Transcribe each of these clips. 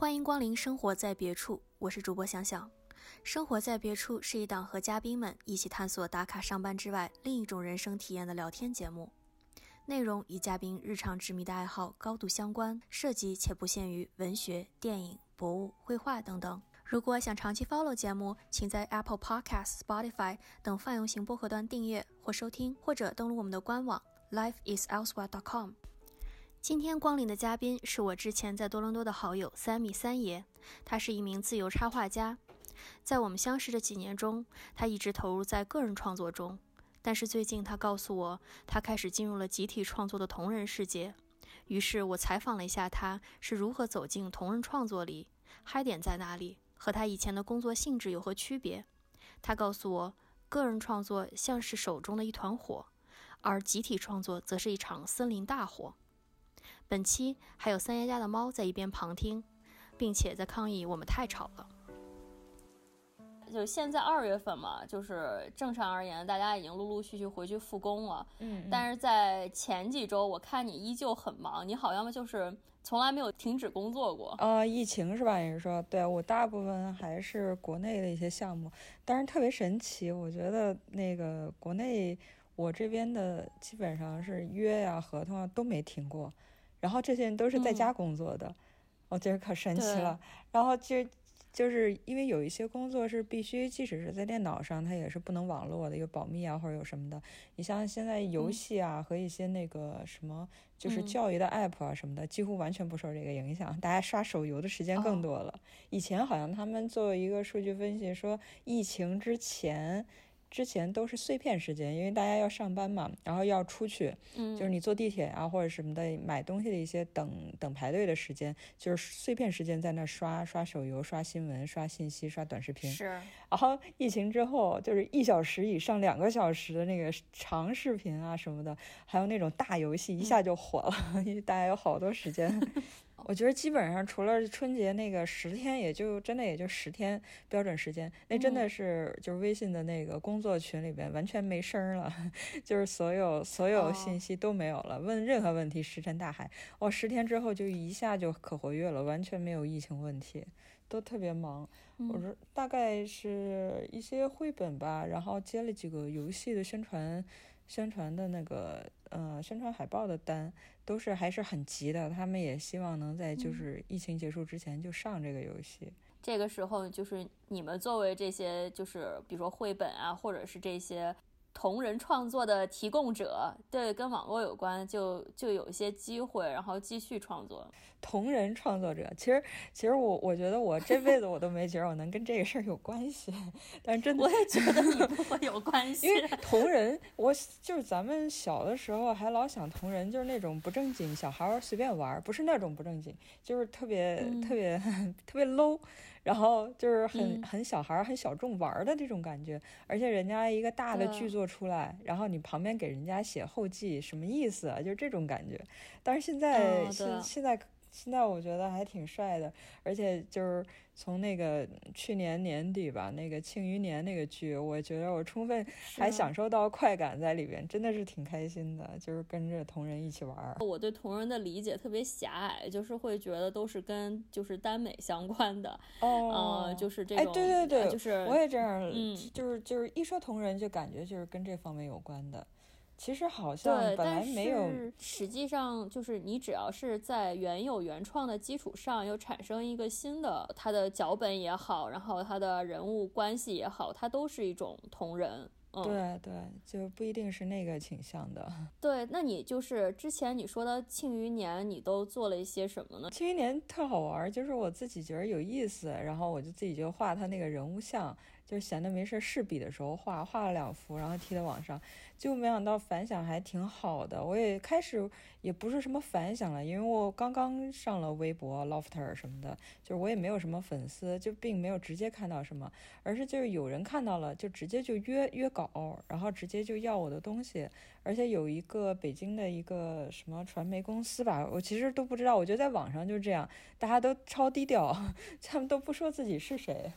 欢迎光临生活在别处，我是主播想想。生活在别处是一档和嘉宾们一起探索打卡上班之外另一种人生体验的聊天节目，内容与嘉宾日常执迷的爱好高度相关，涉及且不限于文学、电影、博物、绘画等等。如果想长期 follow 节目，请在 Apple Podcast、Spotify 等泛用型播客端订阅或收听，或者登录我们的官网 lifeiselsewhere.com。今天光临的嘉宾是我之前在多伦多的好友三米三爷，他是一名自由插画家。在我们相识的几年中，他一直投入在个人创作中，但是最近他告诉我，他开始进入了集体创作的同人世界。于是我采访了一下他是如何走进同人创作里，嗨点在哪里。和他以前的工作性质有何区别？他告诉我，个人创作像是手中的一团火，而集体创作则是一场森林大火。本期还有三爷家的猫在一边旁听，并且在抗议我们太吵了。就现在二月份嘛，就是正常而言，大家已经陆陆续续回去复工了。嗯，但是在前几周，我看你依旧很忙，你好像就是从来没有停止工作过。啊，疫情是吧？你是说，对我大部分还是国内的一些项目，但是特别神奇，我觉得那个国内我这边的基本上是约呀、合同啊都没停过，然后这些人都是在家工作的，我觉得可神奇了。然后其实。就是因为有一些工作是必须，即使是在电脑上，它也是不能网络的，有保密啊或者有什么的。你像现在游戏啊和一些那个什么，就是教育的 app 啊什么的，几乎完全不受这个影响。大家刷手游的时间更多了。以前好像他们做一个数据分析说，疫情之前。之前都是碎片时间，因为大家要上班嘛，然后要出去，嗯，就是你坐地铁啊或者什么的买东西的一些等等排队的时间，就是碎片时间在那刷刷手游、刷新闻、刷信息、刷短视频。是。然后疫情之后，就是一小时以上、两个小时的那个长视频啊什么的，还有那种大游戏，一下就火了，因为大家有好多时间。我觉得基本上除了春节那个十天，也就真的也就十天标准时间，那真的是就是微信的那个工作群里边完全没声了，就是所有所有信息都没有了，问任何问题石沉大海。哦，十天之后就一下就可活跃了，完全没有疫情问题，都特别忙。我说大概是一些绘本吧，然后接了几个游戏的宣传。宣传的那个呃，宣传海报的单都是还是很急的，他们也希望能在就是疫情结束之前就上这个游戏。这个时候就是你们作为这些就是比如说绘本啊，或者是这些。同人创作的提供者，对，跟网络有关，就就有一些机会，然后继续创作。同人创作者，其实其实我我觉得我这辈子我都没觉得我能跟这个事儿有关系，但是真的我也觉得你不会有关系，因为同人，我就是咱们小的时候还老想同人就是那种不正经小孩儿随便玩，不是那种不正经，就是特别特别特别 low，然后就是很很小孩儿很小众玩的这种感觉，而且人家一个大的剧作。出来，然后你旁边给人家写后记，什么意思啊？就是这种感觉。但是现在，现现在。现在我觉得还挺帅的，而且就是从那个去年年底吧，那个《庆余年》那个剧，我觉得我充分还享受到快感在里边，真的是挺开心的，就是跟着同人一起玩。我对同人的理解特别狭隘，就是会觉得都是跟就是耽美相关的哦，就是这种。哎，对对对，就是我也这样，嗯，就是就是一说同人就感觉就是跟这方面有关的。其实好像本来没有，实际上就是你只要是在原有原创的基础上又产生一个新的，它的脚本也好，然后它的人物关系也好，它都是一种同人。嗯对对，就不一定是那个倾向的。对，那你就是之前你说的《庆余年》，你都做了一些什么呢？《庆余年》特好玩，就是我自己觉得有意思，然后我就自己就画他那个人物像。就闲的没事试笔的时候画画了两幅，然后贴在网上，就没想到反响还挺好的。我也开始也不是什么反响了，因为我刚刚上了微博、Lofter 什么的，就是我也没有什么粉丝，就并没有直接看到什么，而是就是有人看到了，就直接就约约稿，然后直接就要我的东西。而且有一个北京的一个什么传媒公司吧，我其实都不知道。我觉得在网上就这样，大家都超低调，他们都不说自己是谁。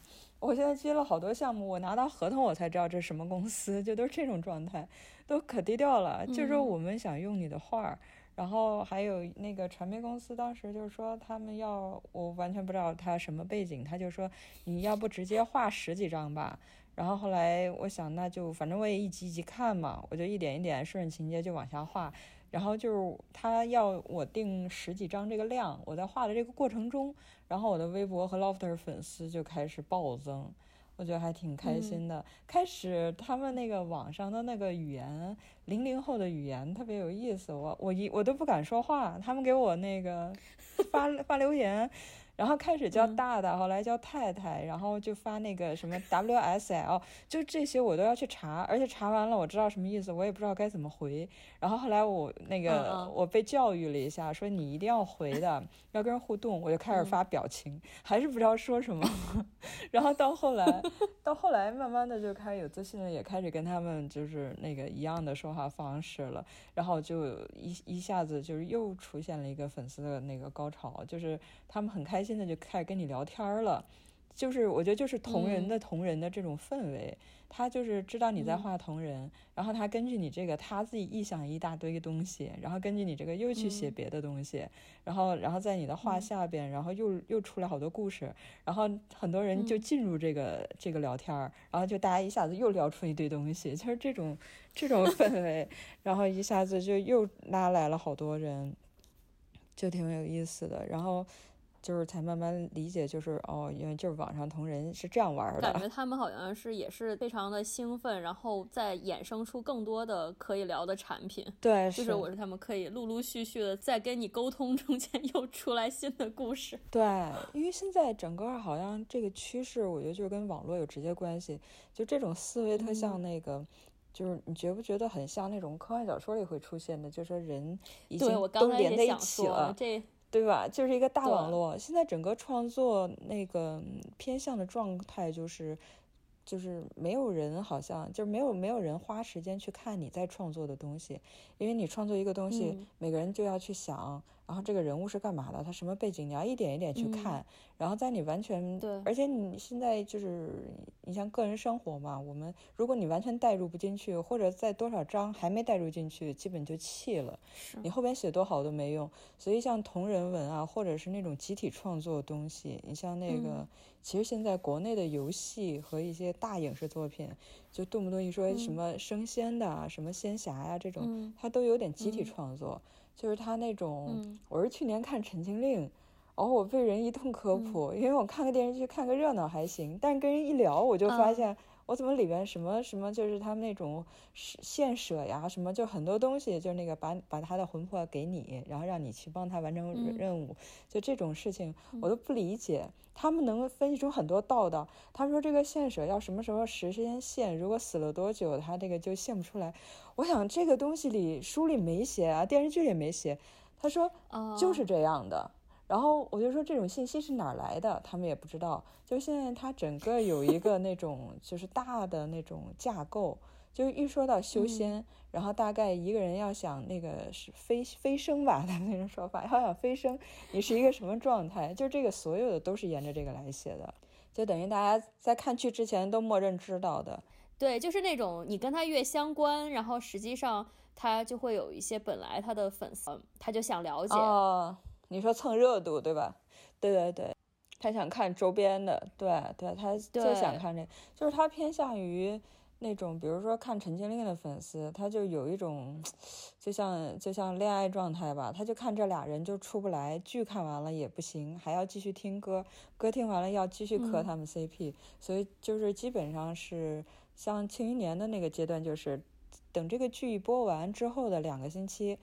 我现在接了好多项目，我拿到合同我才知道这是什么公司，就都是这种状态，都可低调了。就是说我们想用你的画，然后还有那个传媒公司，当时就是说他们要，我完全不知道他什么背景，他就说你要不直接画十几张吧。然后后来我想，那就反正我也一集一集看嘛，我就一点一点顺着情节就往下画。然后就是他要我定十几张这个量，我在画的这个过程中，然后我的微博和 Lofter 粉丝就开始暴增。我觉得还挺开心的。开始他们那个网上的那个语言，零零后的语言特别有意思。我我一我都不敢说话，他们给我那个发 发留言。然后开始叫大大，后来叫太太，然后就发那个什么 W S L，就这些我都要去查，而且查完了我知道什么意思，我也不知道该怎么回。然后后来我那个我被教育了一下，说你一定要回的，要跟人互动，我就开始发表情，还是不知道说什么。然后到后来，到后来慢慢的就开始有自信了，也开始跟他们就是那个一样的说话方式了。然后就一一下子就是又出现了一个粉丝的那个高潮，就是他们很开。现在就开始跟你聊天了，就是我觉得就是同人的同人的这种氛围，他就是知道你在画同人，然后他根据你这个他自己臆想一大堆东西，然后根据你这个又去写别的东西，然后然后在你的画下边，然后又又出来好多故事，然后很多人就进入这个这个聊天，然后就大家一下子又聊出一堆东西，就是这种这种氛围，然后一下子就又拉来了好多人，就挺有意思的，然后。就是才慢慢理解，就是哦，因为就是网上同人是这样玩的。感觉 他们好像是也是非常的兴奋，然后再衍生出更多的可以聊的产品。对，就是我是他们可以陆陆续续的在跟你沟通中间又出来新的故事。对，因为现在整个好像这个趋势，我觉得就是跟网络有直接关系。就这种思维特像那个，就是你觉不觉得很像那种科幻小说里会出现的？就是说人已经都连在一起了。这。对吧？就是一个大网络。现在整个创作那个偏向的状态就是，就是没有人好像就是没有没有人花时间去看你在创作的东西，因为你创作一个东西，每个人就要去想。然后这个人物是干嘛的？他什么背景？你要一点一点去看。然后在你完全对，而且你现在就是你像个人生活嘛，我们如果你完全带入不进去，或者在多少章还没带入进去，基本就弃了。你后边写多好都没用。所以像同人文啊，或者是那种集体创作的东西，你像那个，其实现在国内的游戏和一些大影视作品，就动不动一说什么升仙的、什么仙侠呀这种，它都有点集体创作。就是他那种，我是去年看《陈情令》，然后我被人一通科普，因为我看个电视剧看个热闹还行，但是跟人一聊，我就发现。我怎么里边什么什么就是他们那种献舍呀，什么就很多东西，就那个把把他的魂魄给你，然后让你去帮他完成任务，就这种事情我都不理解。他们能分析出很多道道。他们说这个献舍要什么时候时间献，如果死了多久，他这个就献不出来。我想这个东西里书里没写啊，电视剧里没写。他说就是这样的。然后我就说这种信息是哪儿来的？他们也不知道。就现在它整个有一个那种就是大的那种架构，就是一说到修仙，然后大概一个人要想那个是飞飞升吧，他 那种说法，要想飞升，你是一个什么状态？就这个所有的都是沿着这个来写的，就等于大家在看剧之前都默认知道的。对，就是那种你跟他越相关，然后实际上他就会有一些本来他的粉丝，他就想了解。你说蹭热度对吧？对对对，他想看周边的，对对，他就想看这，就是他偏向于那种，比如说看陈情令的粉丝，他就有一种，就像就像恋爱状态吧，他就看这俩人就出不来，剧看完了也不行，还要继续听歌，歌听完了要继续磕他们 CP，所以就是基本上是像庆余年的那个阶段，就是等这个剧播完之后的两个星期。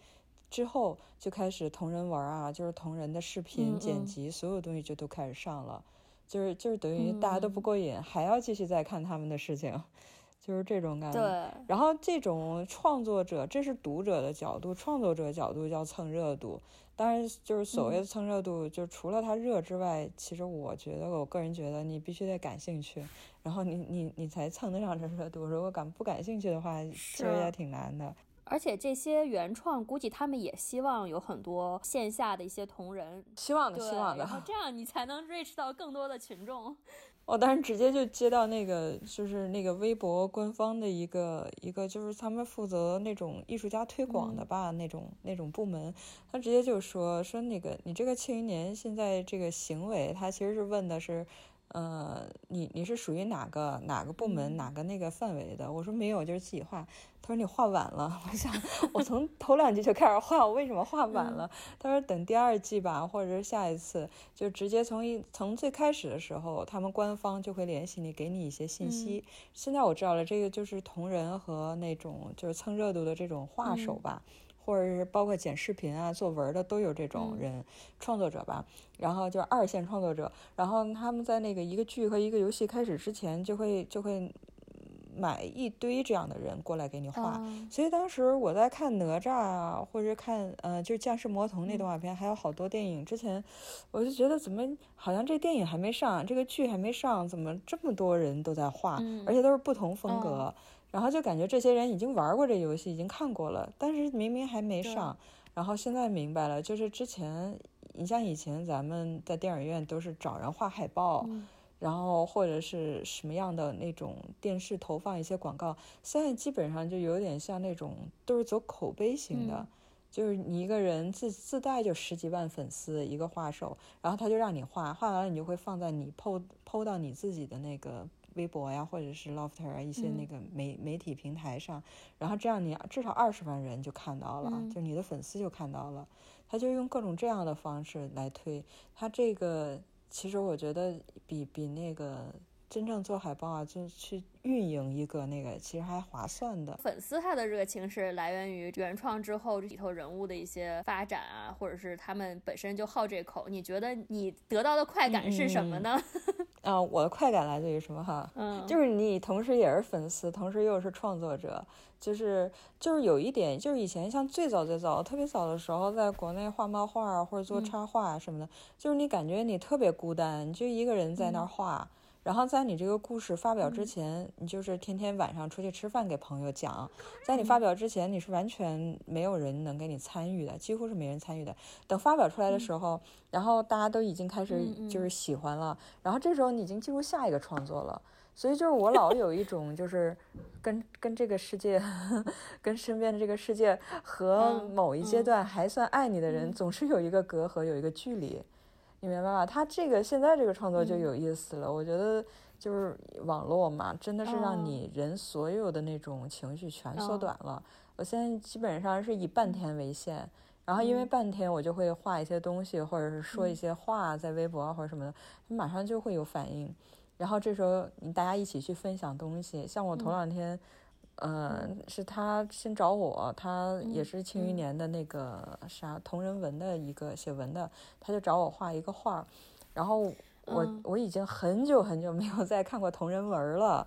之后就开始同人文啊，就是同人的视频剪辑，所有东西就都开始上了，就是就是等于大家都不过瘾，还要继续再看他们的事情，就是这种感觉。对。然后这种创作者，这是读者的角度，创作者角度叫蹭热度。当然，就是所谓的蹭热度，就除了它热之外，其实我觉得，我个人觉得，你必须得感兴趣，然后你你你才蹭得上这热度。如果感不感兴趣的话，其实也挺难的。而且这些原创，估计他们也希望有很多线下的一些同仁，希望的，希望的，然后这样你才能 reach 到更多的群众。我当时直接就接到那个，就是那个微博官方的一个一个，就是他们负责那种艺术家推广的吧，那种那种部门，他直接就说说那个你这个庆余年现在这个行为，他其实是问的是。呃，你你是属于哪个哪个部门哪个那个范围的？我说没有，就是自己画。他说你画晚了。我想我从头两季就开始画，我为什么画晚了？他说等第二季吧，或者是下一次，就直接从一从最开始的时候，他们官方就会联系你，给你一些信息。现在我知道了，这个就是同人和那种就是蹭热度的这种画手吧。或者是包括剪视频啊、作文的都有这种人创作者吧，然后就是二线创作者，然后他们在那个一个剧和一个游戏开始之前，就会就会买一堆这样的人过来给你画。所以当时我在看哪吒啊，或者看呃就是降世魔童那动画片，还有好多电影之前，我就觉得怎么好像这电影还没上，这个剧还没上，怎么这么多人都在画，而且都是不同风格。然后就感觉这些人已经玩过这游戏，已经看过了，但是明明还没上。然后现在明白了，就是之前你像以前咱们在电影院都是找人画海报，然后或者是什么样的那种电视投放一些广告，现在基本上就有点像那种都是走口碑型的，就是你一个人自自带就十几万粉丝一个画手，然后他就让你画画完了，你就会放在你 PO PO 到你自己的那个。微博呀，或者是 Lofter 啊，一些那个媒媒体平台上，然后这样你至少二十万人就看到了，就你的粉丝就看到了，他就用各种这样的方式来推他这个，其实我觉得比比那个。真正做海报啊，就去运营一个那个，其实还划算的。粉丝他的热情是来源于原创之后里头人物的一些发展啊，或者是他们本身就好这口。你觉得你得到的快感是什么呢？啊，我的快感来自于什么哈？嗯，就是你同时也是粉丝，同时又是创作者，就是就是有一点，就是以前像最早最早特别早的时候，在国内画漫画或者做插画什么的，就是你感觉你特别孤单，你就一个人在那儿画。然后在你这个故事发表之前，你就是天天晚上出去吃饭给朋友讲。在你发表之前，你是完全没有人能给你参与的，几乎是没人参与的。等发表出来的时候，然后大家都已经开始就是喜欢了，然后这时候你已经进入下一个创作了。所以就是我老有一种就是跟跟这个世界，跟身边的这个世界和某一阶段还算爱你的人，总是有一个隔阂，有一个距离。你明白吧？他这个现在这个创作就有意思了。我觉得就是网络嘛，真的是让你人所有的那种情绪全缩短了。我现在基本上是以半天为限，然后因为半天我就会画一些东西，或者是说一些话在微博或者什么的，马上就会有反应。然后这时候你大家一起去分享东西，像我头两天。嗯，是他先找我，他也是庆余年的那个啥同人文的一个写文的，他就找我画一个画，然后我我已经很久很久没有再看过同人文了，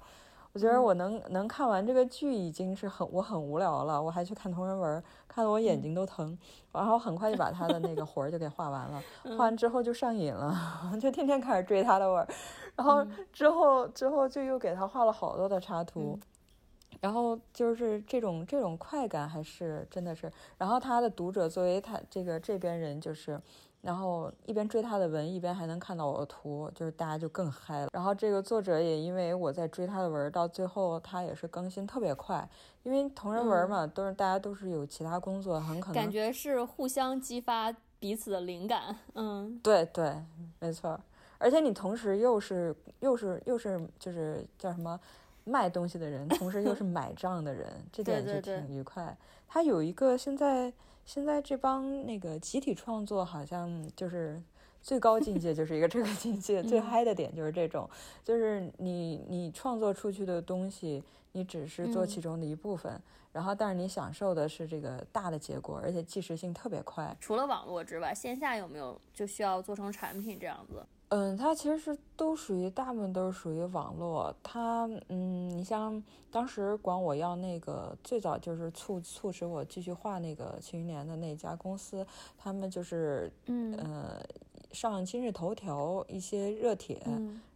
我觉得我能能看完这个剧已经是很我很无聊了，我还去看同人文，看得我眼睛都疼，然后很快就把他的那个活儿就给画完了，画完之后就上瘾了，就天天开始追他的文，然后之后之后就又给他画了好多的插图。然后就是这种这种快感还是真的是，然后他的读者作为他这个这边人就是，然后一边追他的文，一边还能看到我的图，就是大家就更嗨了。然后这个作者也因为我在追他的文，到最后他也是更新特别快，因为同人文嘛，都是大家都是有其他工作，很可能感觉是互相激发彼此的灵感。嗯，对对，没错，而且你同时又是又是又是就是叫什么？卖东西的人，同时又是买账的人，这点就挺愉快。他有一个现在现在这帮那个集体创作，好像就是最高境界，就是一个这个境界最嗨的点就是这种，就是你你创作出去的东西，你只是做其中的一部分，然后但是你享受的是这个大的结果，而且即时性特别快。除了网络之外，线下有没有就需要做成产品这样子？嗯，它其实是都属于，大部分都是属于网络。它，嗯，你像当时管我要那个，最早就是促促使我继续画那个庆余年的那家公司，他们就是，嗯，呃，上今日头条一些热帖，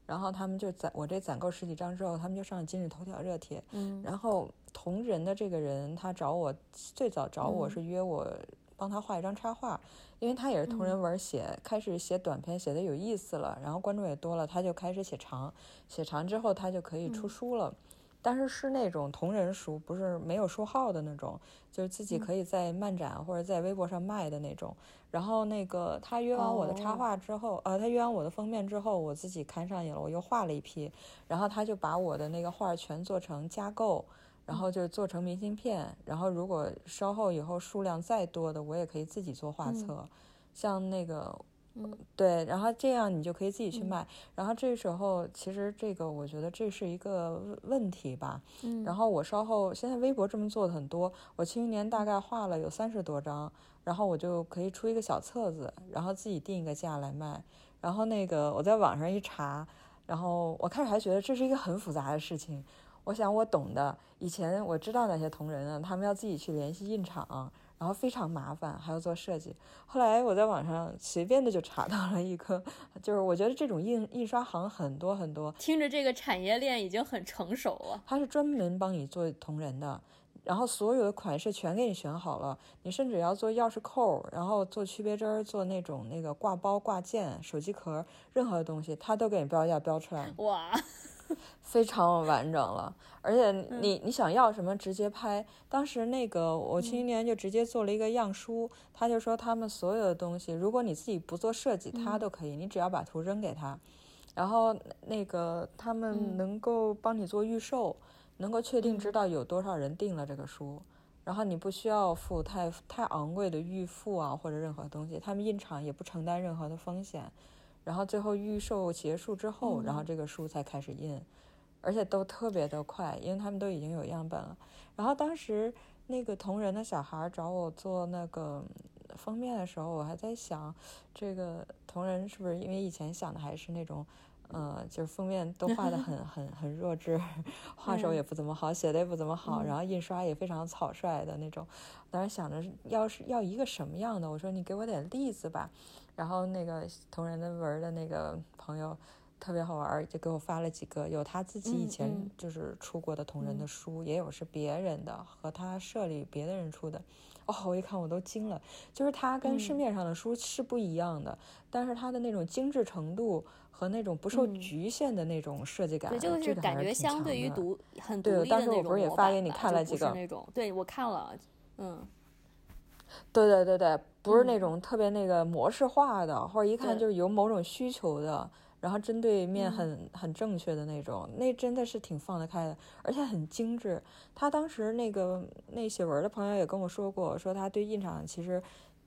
然后他们就攒我这攒够十几张之后，他们就上今日头条热帖。嗯，然后同人的这个人，他找我最早找我是约我。帮他画一张插画，因为他也是同人文写，开始写短篇写的有意思了，然后观众也多了，他就开始写长，写长之后他就可以出书了。但是是那种同人书，不是没有书号的那种，就是自己可以在漫展或者在微博上卖的那种。然后那个他约完我的插画之后，呃，他约完我的封面之后，我自己看上瘾了，我又画了一批。然后他就把我的那个画全做成加购，然后就做成明信片。然后如果稍后以后数量再多的，我也可以自己做画册，像那个。对，然后这样你就可以自己去卖。然后这时候其实这个我觉得这是一个问题吧。嗯。然后我稍后现在微博这么做的很多，我去年大概画了有三十多张，然后我就可以出一个小册子，然后自己定一个价来卖。然后那个我在网上一查，然后我开始还觉得这是一个很复杂的事情。我想我懂的，以前我知道那些同仁啊，他们要自己去联系印厂。然后非常麻烦，还要做设计。后来我在网上随便的就查到了一个，就是我觉得这种印印刷行很多很多。听着这个产业链已经很成熟了。他是专门帮你做同人的，然后所有的款式全给你选好了。你甚至要做钥匙扣，然后做区别针，做那种那个挂包、挂件、手机壳，任何东西他都给你标价标出来。哇！非常完整了，而且你你想要什么直接拍。当时那个我去年就直接做了一个样书，他就说他们所有的东西，如果你自己不做设计，他都可以，你只要把图扔给他，然后那个他们能够帮你做预售，能够确定知道有多少人订了这个书，然后你不需要付太太昂贵的预付啊或者任何东西，他们印厂也不承担任何的风险。然后最后预售结束之后，然后这个书才开始印，而且都特别的快，因为他们都已经有样本了。然后当时那个同人的小孩找我做那个封面的时候，我还在想，这个同人是不是因为以前想的还是那种，呃，就是封面都画的 很很很弱智，画手也不怎么好，写的也不怎么好，然后印刷也非常草率的那种。当时想着要是要一个什么样的，我说你给我点例子吧。然后那个同人的文的那个朋友特别好玩，就给我发了几个，有他自己以前就是出过的同人的书，也有是别人的和他社里别的人出的。哦，我一看我都惊了，就是它跟市面上的书是不一样的，但是它的那种精致程度和那种不受局限的那种设计感，对，就是感觉相对于独很。独立的那种不是也发给你看了几个那种，对我看了，嗯。对对对对，不是那种特别那个模式化的，或者一看就是有某种需求的，然后针对面很很正确的那种，那真的是挺放得开的，而且很精致。他当时那个那写文的朋友也跟我说过，说他对印厂其实。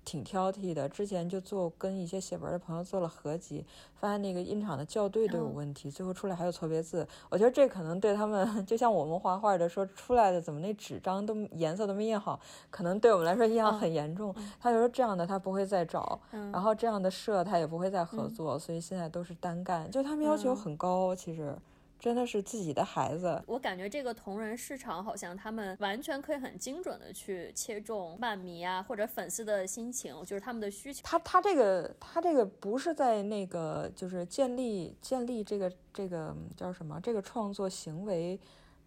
挺挑剔的，之前就做跟一些写文的朋友做了合集，发现那个印厂的校对都有问题，最后出来还有错别字。我觉得这可能对他们，就像我们画画的说出来的怎么那纸张都颜色都没印好，可能对我们来说印象很严重。他就说这样的他不会再找，然后这样的社他也不会再合作，所以现在都是单干。就他们要求很高，其实。真的是自己的孩子，我感觉这个同人市场好像他们完全可以很精准的去切中漫迷啊或者粉丝的心情，就是他们的需求。他他这个他这个不是在那个就是建立建立这个这个叫什么这个创作行为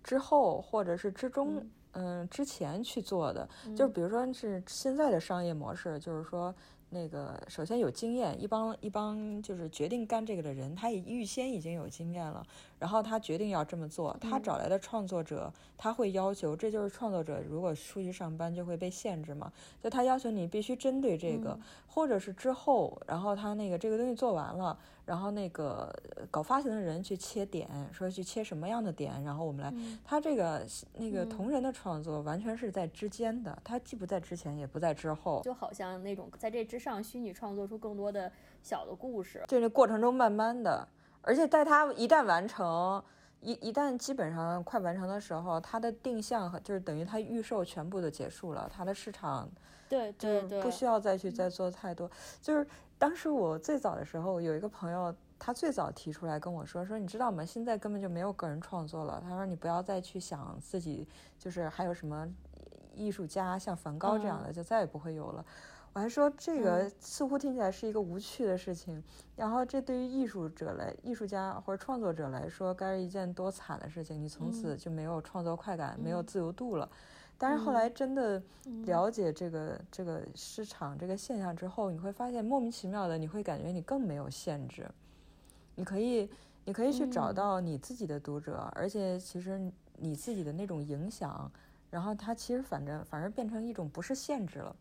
之后或者是之中嗯之前去做的，就比如说是现在的商业模式，就是说。那个首先有经验，一帮一帮就是决定干这个的人，他也预先已经有经验了，然后他决定要这么做，他找来的创作者，他会要求，这就是创作者如果出去上班就会被限制嘛，就他要求你必须针对这个，或者是之后，然后他那个这个东西做完了。然后那个搞发行的人去切点，说去切什么样的点，然后我们来。他这个那个同人的创作完全是在之间的，他既不在之前，也不在之后，就好像那种在这之上虚拟创作出更多的小的故事。就那过程中慢慢的，而且在他一旦完成，一一旦基本上快完成的时候，他的定向和就是等于他预售全部都结束了，他的市场对对对，不需要再去再做太多，就是。当时我最早的时候，有一个朋友，他最早提出来跟我说：“说你知道吗？现在根本就没有个人创作了。”他说：“你不要再去想自己，就是还有什么艺术家，像梵高这样的，就再也不会有了。”我还说这个似乎听起来是一个无趣的事情，然后这对于艺术者来、艺术家或者创作者来说，该是一件多惨的事情。你从此就没有创作快感，没有自由度了。但是后来真的了解这个这个市场这个现象之后，你会发现莫名其妙的，你会感觉你更没有限制，你可以你可以去找到你自己的读者，而且其实你自己的那种影响，然后它其实反正反而变成一种不是限制了。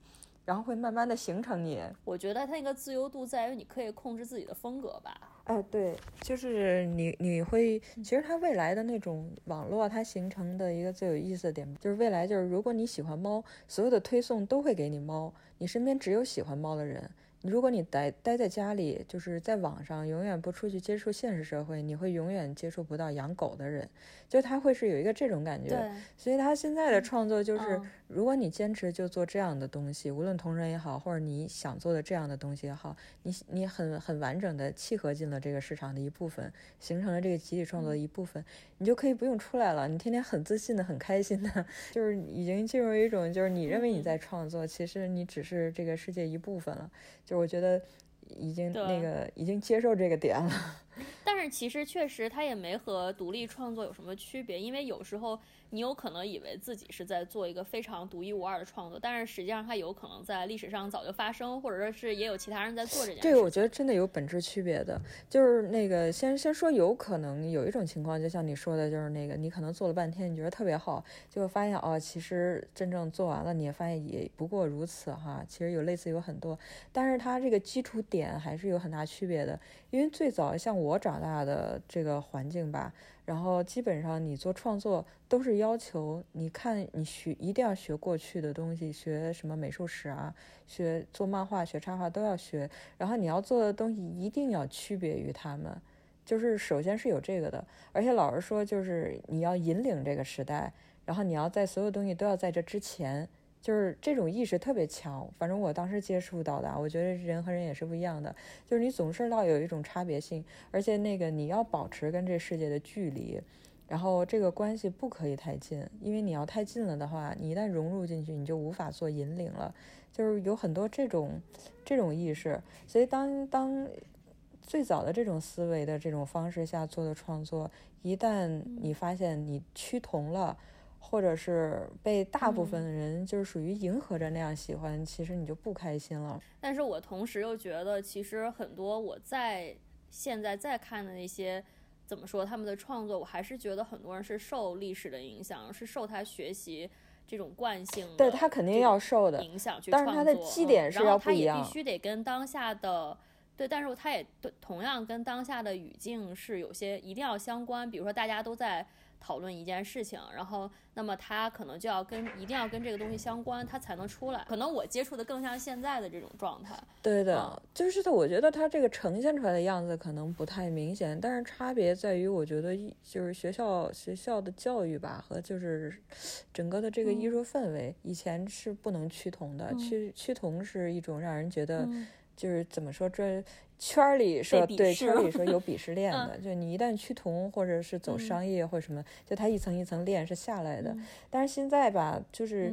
然后会慢慢的形成你。我觉得它那个自由度在于你可以控制自己的风格吧。哎，对，就是你你会，其实它未来的那种网络，它形成的一个最有意思的点，就是未来就是如果你喜欢猫，所有的推送都会给你猫，你身边只有喜欢猫的人。如果你待待在家里，就是在网上，永远不出去接触现实社会，你会永远接触不到养狗的人，就他会是有一个这种感觉。所以他现在的创作就是，如果你坚持就做这样的东西，无论同人也好，或者你想做的这样的东西也好，你你很很完整的契合进了这个市场的一部分，形成了这个集体创作的一部分，你就可以不用出来了，你天天很自信的、很开心的，就是已经进入一种就是你认为你在创作，其实你只是这个世界一部分了。就我觉得已经那个已经接受这个点了，但是其实确实它也没和独立创作有什么区别，因为有时候。你有可能以为自己是在做一个非常独一无二的创作，但是实际上它有可能在历史上早就发生，或者说是也有其他人在做这件事。这个我觉得真的有本质区别的，就是那个先先说有可能有一种情况，就像你说的，就是那个你可能做了半天，你觉得特别好，结果发现哦，其实真正做完了，你也发现也不过如此哈。其实有类似有很多，但是它这个基础点还是有很大区别的，因为最早像我长大的这个环境吧。然后基本上你做创作都是要求你看你学一定要学过去的东西，学什么美术史啊，学做漫画、学插画都要学。然后你要做的东西一定要区别于他们，就是首先是有这个的。而且老实说，就是你要引领这个时代，然后你要在所有东西都要在这之前。就是这种意识特别强，反正我当时接触到的，我觉得人和人也是不一样的。就是你总是要有一种差别性，而且那个你要保持跟这世界的距离，然后这个关系不可以太近，因为你要太近了的话，你一旦融入进去，你就无法做引领了。就是有很多这种这种意识，所以当当最早的这种思维的这种方式下做的创作，一旦你发现你趋同了。或者是被大部分的人就是属于迎合着那样喜欢，其实你就不开心了。但是我同时又觉得，其实很多我在现在在看的那些，怎么说他们的创作，我还是觉得很多人是受历史的影响，是受他学习这种惯性，对他肯定要受的影响去创作。但是他的基点是要不一样，他也必须得跟当下的对，但是他也同样跟当下的语境是有些一定要相关。比如说大家都在。讨论一件事情，然后那么他可能就要跟一定要跟这个东西相关，他才能出来。可能我接触的更像现在的这种状态。对的，就是他，我觉得他这个呈现出来的样子可能不太明显，但是差别在于，我觉得就是学校学校的教育吧，和就是整个的这个艺术氛围，以前是不能趋同的，趋趋同是一种让人觉得就是怎么说这。圈里说对，圈里说有鄙视链的，就你一旦趋同或者是走商业或者什么，就它一层一层链是下来的。但是现在吧，就是。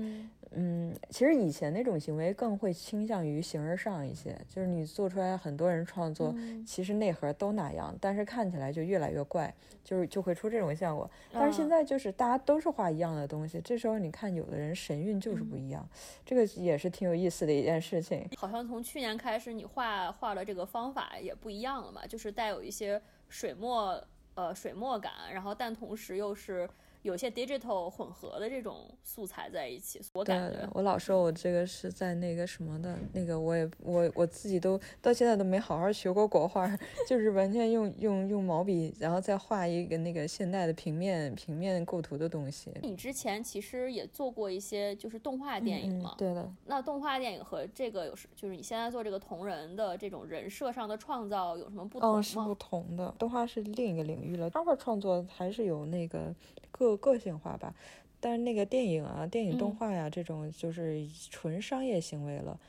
嗯，其实以前那种行为更会倾向于形而上一些，就是你做出来很多人创作，其实内核都那样，但是看起来就越来越怪，就是就会出这种效果。但是现在就是大家都是画一样的东西，这时候你看有的人神韵就是不一样，这个也是挺有意思的一件事情。好像从去年开始，你画画的这个方法也不一样了嘛，就是带有一些水墨呃水墨感，然后但同时又是。有些 digital 混合的这种素材在一起，我感觉我老说我这个是在那个什么的，那个我也我我自己都到现在都没好好学过国画，就是完全用用用毛笔，然后再画一个那个现代的平面平面构图的东西。你之前其实也做过一些就是动画电影嘛？对的。那动画电影和这个有是就是你现在做这个同人的这种人设上的创造有什么不同吗？是不同的，动画是另一个领域了，画画创作还是有那个。个个性化吧，但是那个电影啊、电影动画呀这种就是纯商业行为了。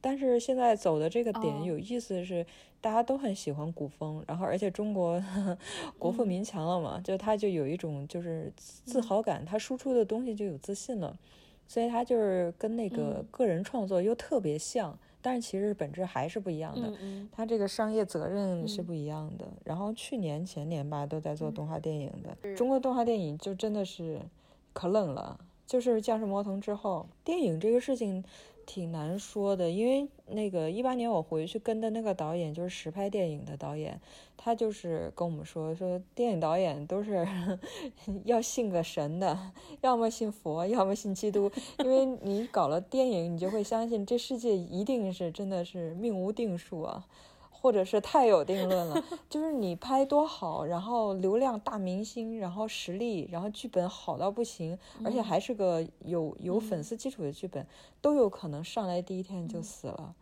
但是现在走的这个点有意思是，大家都很喜欢古风，然后而且中国 国富民强了嘛，就他就有一种就是自豪感，他输出的东西就有自信了，所以他就是跟那个个人创作又特别像。但是其实本质还是不一样的，它这个商业责任是不一样的。然后去年前年吧，都在做动画电影的，中国动画电影就真的是可冷了，就是《降世魔童》之后，电影这个事情挺难说的，因为那个一八年我回去跟的那个导演就是实拍电影的导演，他就是跟我们说说电影导演都是 要信个神的，要么信佛，要么信基督，因为你搞了电影，你就会相信这世界一定是真的是命无定数啊。或者是太有定论了，就是你拍多好，然后流量大明星，然后实力，然后剧本好到不行，而且还是个有有粉丝基础的剧本，都有可能上来第一天就死了，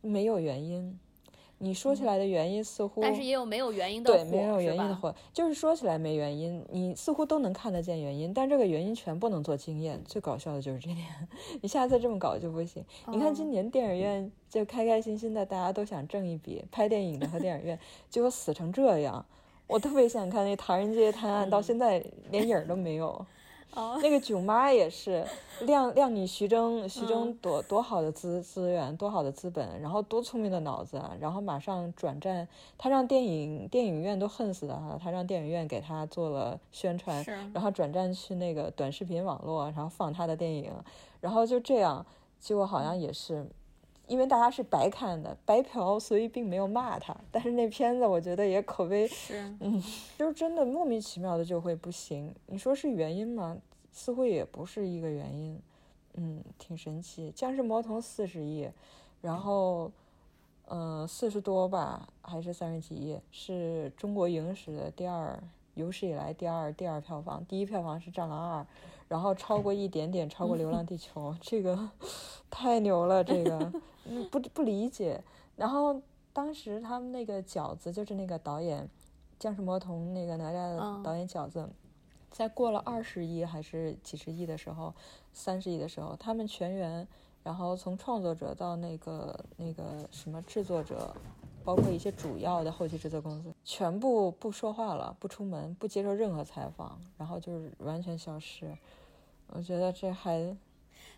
没有原因。你说起来的原因似乎，但是也有没有原因的对，没有原因的火，就是说起来没原因，你似乎都能看得见原因，但这个原因全不能做经验。最搞笑的就是这点，你下次这么搞就不行。你看今年电影院就开开心心的，大家都想挣一笔，拍电影的和电影院，结果死成这样。我特别想看那《唐人街探案》，到现在连影儿都没有。那个囧妈也是，亮亮你徐峥，徐峥多多好的资资源，多好的资本，然后多聪明的脑子，然后马上转战，他让电影电影院都恨死了他让电影院给他做了宣传，然后转战去那个短视频网络，然后放他的电影，然后就这样，结果好像也是。因为大家是白看的白嫖，所以并没有骂他。但是那片子我觉得也口碑，嗯，就是真的莫名其妙的就会不行。你说是原因吗？似乎也不是一个原因。嗯，挺神奇。《僵尸魔童》四十亿，然后，嗯，四十多吧，还是三十几亿？是中国影史的第二，有史以来第二第二票房，第一票房是《战狼二》。然后超过一点点，超过《流浪地球》，这个 太牛了，这个 不不理解。然后当时他们那个饺子，就是那个导演《僵尸魔童》那个哪吒的导演饺子，在过了二十亿还是几十亿的时候，三十亿的时候，他们全员，然后从创作者到那个那个什么制作者。包括一些主要的后期制作公司，全部不说话了，不出门，不接受任何采访，然后就是完全消失。我觉得这还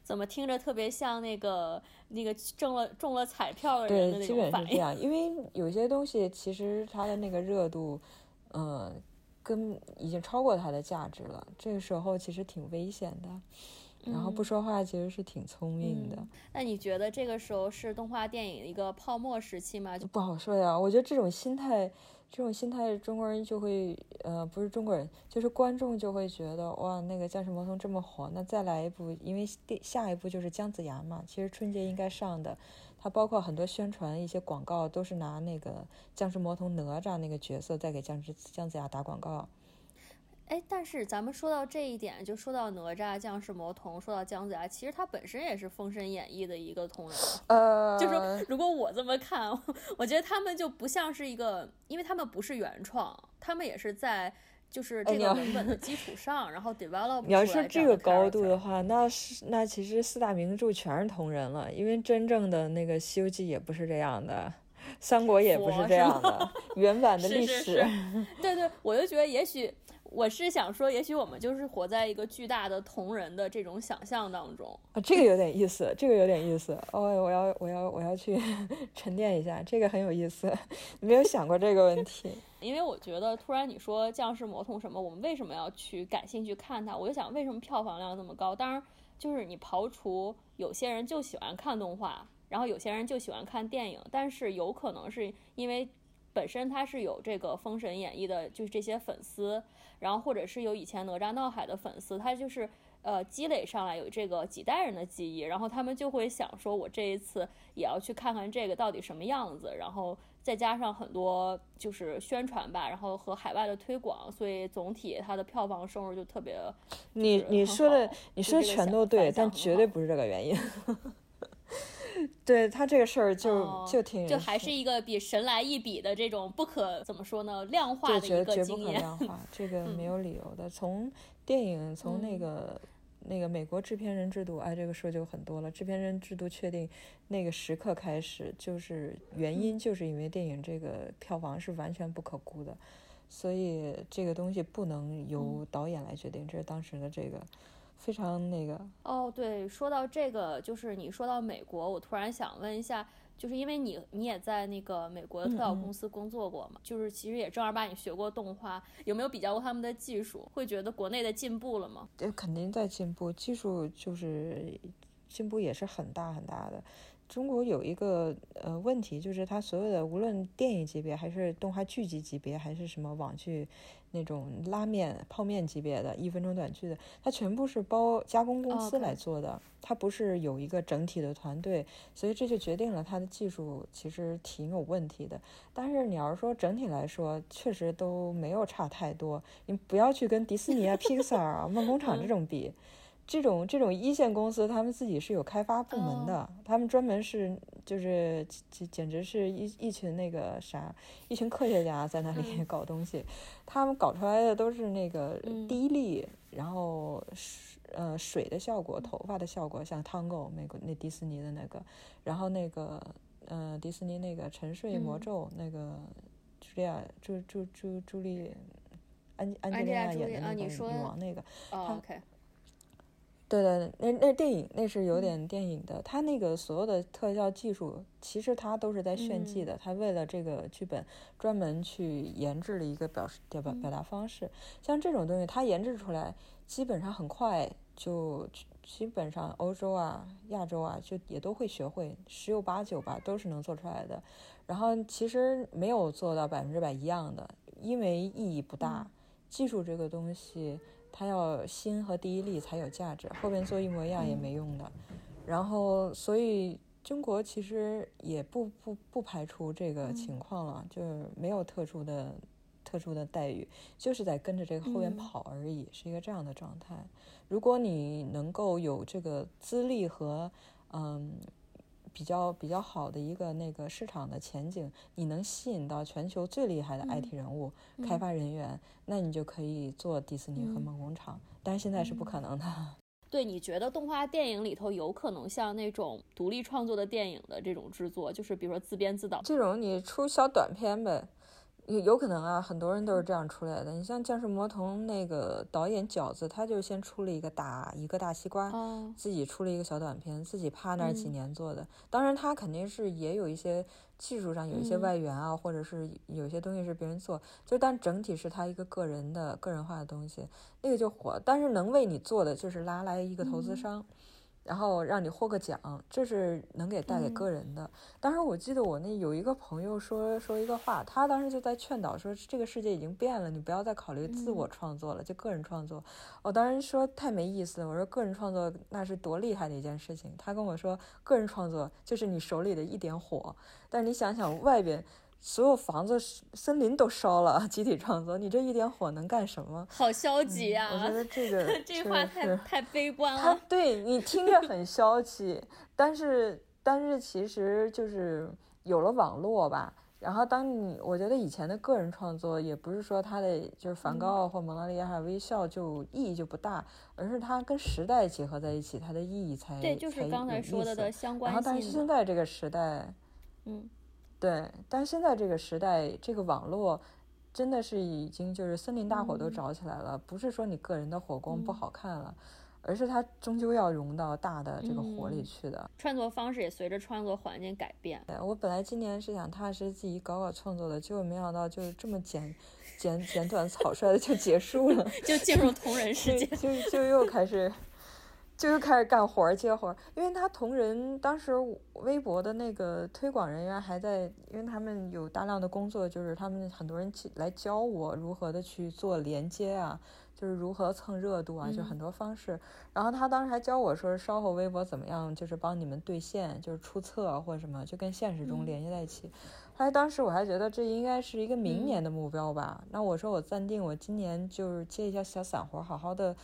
怎么听着特别像那个那个中了中了彩票的人的那种反应。对，基本是这样，因为有些东西其实它的那个热度，嗯，跟已经超过它的价值了。这个时候其实挺危险的。然后不说话其实是挺聪明的。那你觉得这个时候是动画电影一个泡沫时期吗？就不好说呀。我觉得这种心态，这种心态，中国人就会，呃，不是中国人，就是观众就会觉得，哇，那个《僵尸魔童》这么火，那再来一部，因为第下一部就是姜子牙嘛。其实春节应该上的，它包括很多宣传、一些广告都是拿那个《僵尸魔童》哪吒那个角色在给姜子姜子牙打广告。哎，但是咱们说到这一点，就说到哪吒、降世魔童，说到姜子牙，其实他本身也是《封神演义》的一个同人。呃，就是如果我这么看，我觉得他们就不像是一个，因为他们不是原创，他们也是在就是这个文本的基础上，然后 develop。你要说这个高度的话，那是那其实四大名著全是同人了，因为真正的那个《西游记》也不是这样的，《三国》也不是这样的，原版的 历史。对对，我就觉得也许。我是想说，也许我们就是活在一个巨大的同人的这种想象当中啊，这个有点意思，这个有点意思哦，我要我要我要去 沉淀一下，这个很有意思，没有想过这个问题。因为我觉得突然你说降世魔童什么，我们为什么要去感兴趣看它？我就想为什么票房量那么高？当然，就是你刨除有些人就喜欢看动画，然后有些人就喜欢看电影，但是有可能是因为本身他是有这个《封神演义》的，就是这些粉丝。然后或者是有以前哪吒闹海的粉丝，他就是呃积累上来有这个几代人的记忆，然后他们就会想说，我这一次也要去看看这个到底什么样子，然后再加上很多就是宣传吧，然后和海外的推广，所以总体它的票房收入就特别。你你说的你说的全都对，但绝对不是这个原因。对他这个事儿就就挺就还是一个比神来一笔的这种不可怎么说呢量化的一个经验，这个没有理由的。从电影 从那个那个美国制片人制度，哎，这个说就很多了。制片人制度确定那个时刻开始，就是原因就是因为电影这个票房是完全不可估的，所以这个东西不能由导演来决定，这是当时的这个。非常那个哦，对，说到这个，就是你说到美国，我突然想问一下，就是因为你你也在那个美国的特效公司工作过嘛，就是其实也正儿八经学过动画，有没有比较过他们的技术？会觉得国内的进步了吗？这肯定在进步，技术就是进步也是很大很大的。中国有一个呃问题，就是它所有的无论电影级别，还是动画剧集级别，还是什么网剧那种拉面泡面级别的一分钟短剧的，它全部是包加工公司来做的，它不是有一个整体的团队，所以这就决定了它的技术其实挺有问题的。但是你要是说整体来说，确实都没有差太多。你不要去跟迪士尼啊、Pixar 啊、梦工厂这种比。这种这种一线公司，他们自己是有开发部门的，他们专门是就是简简直是一一群那个啥，一群科学家在那里 搞东西，他们搞出来的都是那个低力，然后呃水的效果，头发的效果，像 Tango 美国那迪士尼的那个，然后那个呃迪士尼那个沉睡魔咒那个茱莉亚朱朱朱朱莉安安吉丽娜演的那个女王那个，OK。对对，那那电影那是有点电影的，他那个所有的特效技术，其实他都是在炫技的。他为了这个剧本专门去研制了一个表示表表达方式。像这种东西，他研制出来，基本上很快就基本上欧洲啊、亚洲啊，就也都会学会，十有八九吧都是能做出来的。然后其实没有做到百分之百一样的，因为意义不大。技术这个东西。它要心和第一力才有价值，后边做一模一样也没用的。然后，所以中国其实也不不不排除这个情况了，就是没有特殊的特殊的待遇，就是在跟着这个后边跑而已，是一个这样的状态。如果你能够有这个资历和嗯。比较比较好的一个那个市场的前景，你能吸引到全球最厉害的 IT 人物、开发人员，那你就可以做迪士尼和梦工厂。但是现在是不可能的。对，你觉得动画电影里头有可能像那种独立创作的电影的这种制作，就是比如说自编自导这种，你出小短片呗。有有可能啊，很多人都是这样出来的。你像《降世魔童》那个导演饺子，他就先出了一个打一个大西瓜，自己出了一个小短片，自己趴那儿几年做的。当然，他肯定是也有一些技术上有一些外援啊，或者是有些东西是别人做，就但整体是他一个个人的个人化的东西，那个就火。但是能为你做的就是拉来一个投资商。然后让你获个奖，这是能给带给个人的。当时我记得我那有一个朋友说说一个话，他当时就在劝导说，这个世界已经变了，你不要再考虑自我创作了，就个人创作。我当时说太没意思了，我说个人创作那是多厉害的一件事情。他跟我说，个人创作就是你手里的一点火，但是你想想外边。所有房子、森林都烧了，集体创作，你这一点火能干什么？好消极呀！我觉得这个 这话太太悲观了。他对你听着很消极，但是但是其实就是有了网络吧。然后当你我觉得以前的个人创作也不是说他的就是梵高或蒙娜丽莎微笑就意义就不大，而是它跟时代结合在一起，它的意义才对，就是刚才说的的相关性。然后但是现在这个时代，嗯。对，但现在这个时代，这个网络真的是已经就是森林大火都着起来了，不是说你个人的火光不好看了，而是它终究要融到大的这个火里去的。创作方式也随着创作环境改变。对我本来今年是想踏实自己搞搞创作的，结果没想到就是这么简简简短草率的就结束了，就进入同人世界，就就又开始。就又开始干活儿接活儿，因为他同人当时微博的那个推广人员还在，因为他们有大量的工作，就是他们很多人来教我如何的去做连接啊，就是如何蹭热度啊，就很多方式。然后他当时还教我说，稍后微博怎么样，就是帮你们兑现，就是出册或者什么，就跟现实中连接在一起。后来当时我还觉得这应该是一个明年的目标吧。那我说我暂定，我今年就是接一下小散活，好好的。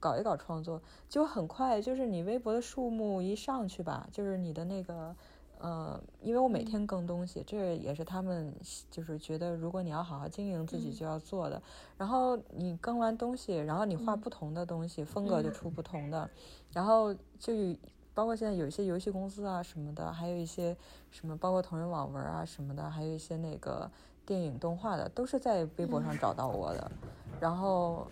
搞一搞创作就很快，就是你微博的数目一上去吧，就是你的那个，呃，因为我每天更东西，这也是他们就是觉得如果你要好好经营自己就要做的。然后你更完东西，然后你画不同的东西，风格就出不同的。然后就包括现在有一些游戏公司啊什么的，还有一些什么包括同人网文啊什么的，还有一些那个电影动画的，都是在微博上找到我的。然后。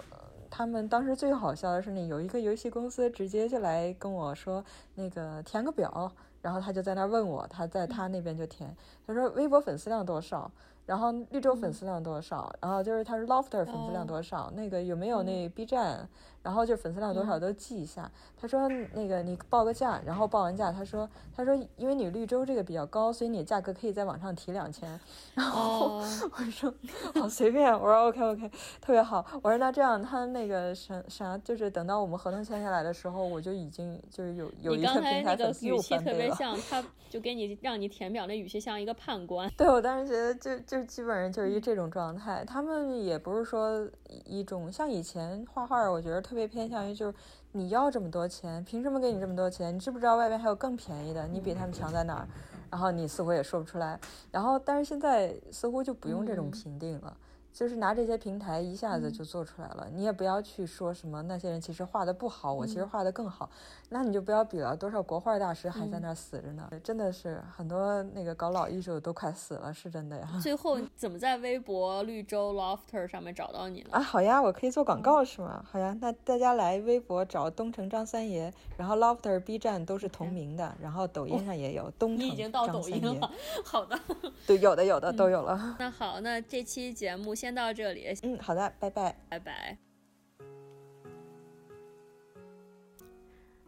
他们当时最好笑的是，那有一个游戏公司直接就来跟我说，那个填个表，然后他就在那问我，他在他那边就填，他说微博粉丝量多少。然后绿洲粉丝量多少？然后就是他是 Lofter 粉丝量多少？那个有没有那 B 站？然后就粉丝量多少都记一下。他说那个你报个价，然后报完价，他说他说因为你绿洲这个比较高，所以你价格可以在往上提两千。然后我说好随便，我说 OK OK，特别好。我说那这样他那个啥啥，就是等到我们合同签下来的时候，我就已经就是有有一个平台粉丝又翻倍了。就给你让你填表，那语气像一个判官。对我当时觉得就就基本上就是一这种状态。他们也不是说一种像以前画画，我觉得特别偏向于就是你要这么多钱，凭什么给你这么多钱？你知不知道外边还有更便宜的？你比他们强在哪儿？然后你似乎也说不出来。然后但是现在似乎就不用这种评定了。就是拿这些平台一下子就做出来了，你也不要去说什么那些人其实画的不好，我其实画的更好，那你就不要比了。多少国画大师还在那死着呢？真的是很多那个搞老艺术的都快死了，是真的呀。最后怎么在微博绿洲 Lofter 上面找到你呢？啊，好呀，我可以做广告是吗？好呀，那大家来微博找东城张三爷，然后 Lofter B 站都是同名的，然后抖音上也有东城张三爷。好的，对，有的有的都有了。那好，那这期节目先。先到这里，嗯，好的，拜拜，拜拜。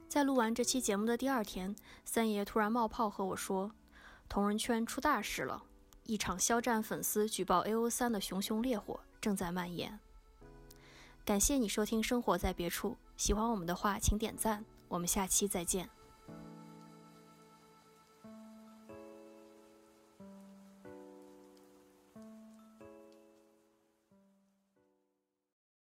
在录完这期节目的第二天，三爷突然冒泡和我说：“同人圈出大事了，一场肖战粉丝举报 A O 三的熊熊烈火正在蔓延。”感谢你收听《生活在别处》，喜欢我们的话请点赞，我们下期再见。